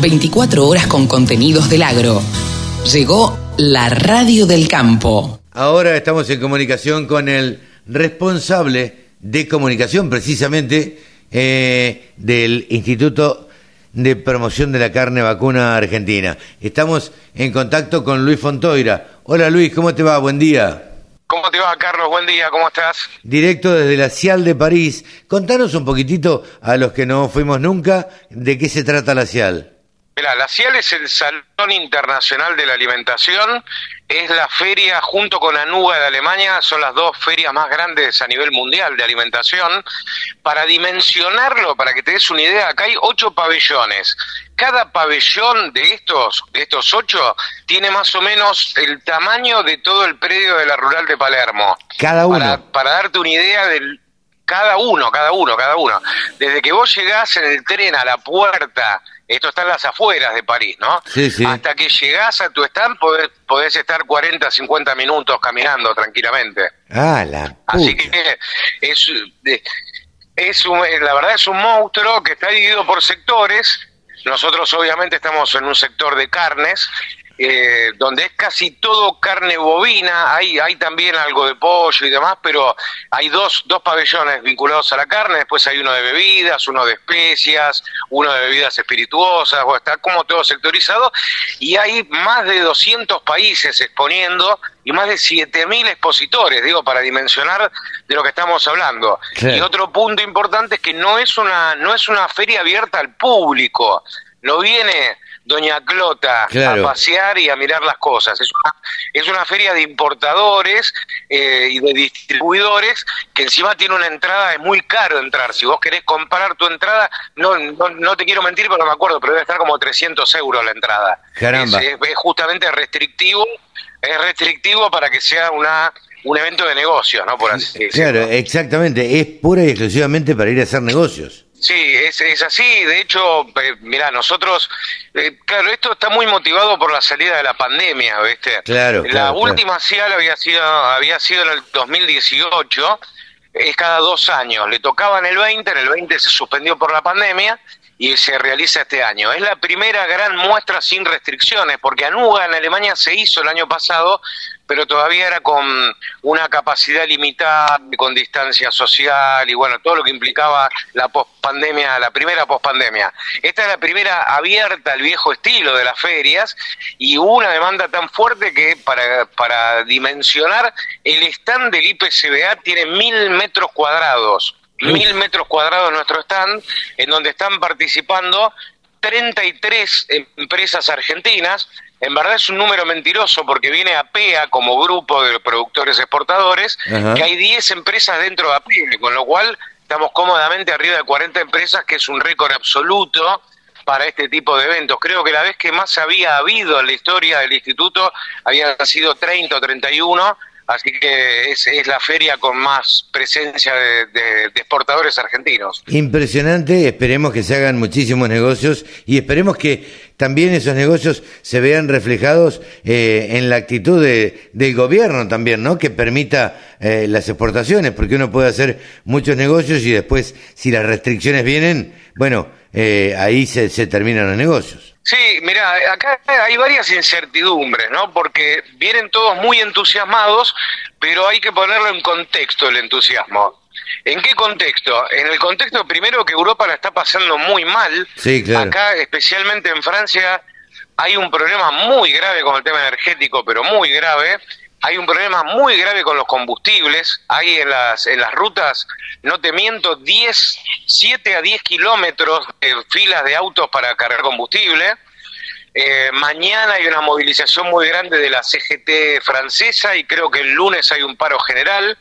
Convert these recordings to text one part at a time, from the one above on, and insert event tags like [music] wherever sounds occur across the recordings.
24 horas con contenidos del agro. Llegó la radio del campo. Ahora estamos en comunicación con el responsable de comunicación precisamente eh, del Instituto de Promoción de la Carne Vacuna Argentina. Estamos en contacto con Luis Fontoira. Hola Luis, ¿cómo te va? Buen día. ¿Cómo te va, Carlos? Buen día, ¿cómo estás? Directo desde la CIAL de París. Contanos un poquitito a los que no fuimos nunca de qué se trata la CIAL. Mira, la CIAL es el Salón Internacional de la Alimentación, es la feria junto con ANUGA de Alemania, son las dos ferias más grandes a nivel mundial de alimentación. Para dimensionarlo, para que te des una idea, acá hay ocho pabellones. Cada pabellón de estos, de estos ocho, tiene más o menos el tamaño de todo el predio de la rural de Palermo. Cada uno. Para, para darte una idea del cada uno, cada uno, cada uno. Desde que vos llegás en el tren a la puerta esto está en las afueras de París, ¿no? Sí, sí. Hasta que llegás a tu stand podés, podés estar 40, 50 minutos caminando tranquilamente. Ah, la puta. Así que es, es un, la verdad es un monstruo que está dividido por sectores. Nosotros obviamente estamos en un sector de carnes, eh, donde es casi todo carne bovina, hay, hay también algo de pollo y demás, pero hay dos, dos pabellones vinculados a la carne, después hay uno de bebidas, uno de especias, uno de bebidas espirituosas, o está como todo sectorizado, y hay más de 200 países exponiendo y más de 7.000 expositores, digo, para dimensionar de lo que estamos hablando. Y otro punto importante es que no es una, no es una feria abierta al público, no viene Doña Clota Claro. a pasear y a mirar las cosas. Es una, es una feria de importadores eh, y de distribuidores que encima tiene una entrada, es muy caro entrar. Si vos querés comprar tu entrada, no, no, no te quiero mentir, pero no me acuerdo, pero debe estar como 300 euros la entrada. Caramba. Es, es- es justamente restrictivo, es restrictivo para que sea una un evento de negocios, ¿no? Por así decirlo. Claro, exactamente. Es pura y exclusivamente para ir a hacer negocios. Sí, es, es así. De hecho, eh, mira, nosotros, eh, claro, esto está muy motivado por la salida de la pandemia, ¿viste? Claro, La claro, última CIAL había sido, había sido en el 2018, es cada dos años. Le tocaba en el 20, en el 20 se suspendió por la pandemia y se realiza este año. Es la primera gran muestra sin restricciones, porque Anuga en Alemania se hizo el año pasado, pero todavía era con una capacidad limitada, con distancia social y bueno, todo lo que implicaba la pospandemia, la primera pospandemia. Esta es la primera abierta al viejo estilo de las ferias y hubo una demanda tan fuerte que para, para dimensionar el stand del IPCBA tiene mil metros cuadrados mil metros cuadrados nuestro stand, en donde están participando 33 empresas argentinas. En verdad es un número mentiroso porque viene APEA como grupo de productores exportadores, Ajá. que hay 10 empresas dentro de APEA, con lo cual estamos cómodamente arriba de 40 empresas, que es un récord absoluto para este tipo de eventos. Creo que la vez que más había habido en la historia del instituto habían sido 30 o 31, así que es, la feria con más presencia de exportadores argentinos. Impresionante, esperemos que se hagan muchísimos negocios y esperemos que también esos negocios se vean reflejados eh, en la actitud de- del gobierno también, ¿no? Que permita eh, las exportaciones, porque uno puede hacer muchos negocios y después, si las restricciones vienen, bueno, eh, ahí se, se terminan los negocios. Sí, mira, acá hay varias incertidumbres, ¿no? Porque vienen todos muy entusiasmados, pero hay que ponerlo en contexto el entusiasmo. ¿En qué contexto? En el contexto primero que Europa la está pasando muy mal. Sí, claro. Acá, especialmente en Francia, hay un problema muy grave con el tema energético, pero muy grave. Hay un problema muy grave con los combustibles. Hay en las, en las rutas, no te miento, 10, 7 a 10 kilómetros de filas de autos para cargar combustible. Eh, mañana hay una movilización muy grande de la CGT francesa y creo que el lunes hay un paro general.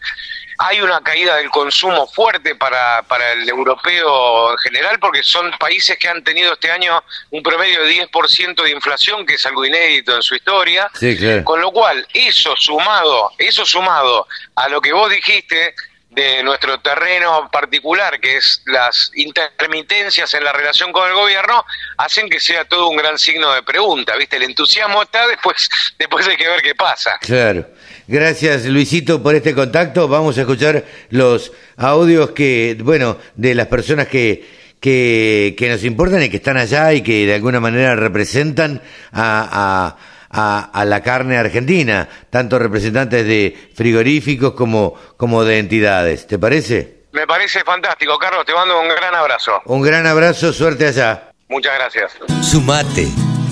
Hay una caída del consumo fuerte para, para el europeo en general porque son países que han tenido este año un promedio de 10% de inflación, que es algo inédito en su historia. Sí, claro. Con lo cual, eso sumado, eso sumado a lo que vos dijiste de nuestro terreno particular, que es las intermitencias en la relación con el gobierno, hacen que sea todo un gran signo de pregunta, ¿viste? El entusiasmo está, después, [laughs] después hay que ver qué pasa. Claro. Gracias Luisito por este contacto. Vamos a escuchar los audios que, bueno, de las personas que, que, que nos importan y que están allá y que de alguna manera representan a, a, a, la carne argentina, tanto representantes de frigoríficos como, como de entidades. ¿Te parece? Me parece fantástico, Carlos. Te mando un gran abrazo. Un gran abrazo, suerte allá. Muchas gracias. Sumate.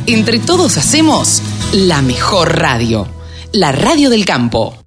Entre todos hacemos la mejor radio, la radio del campo.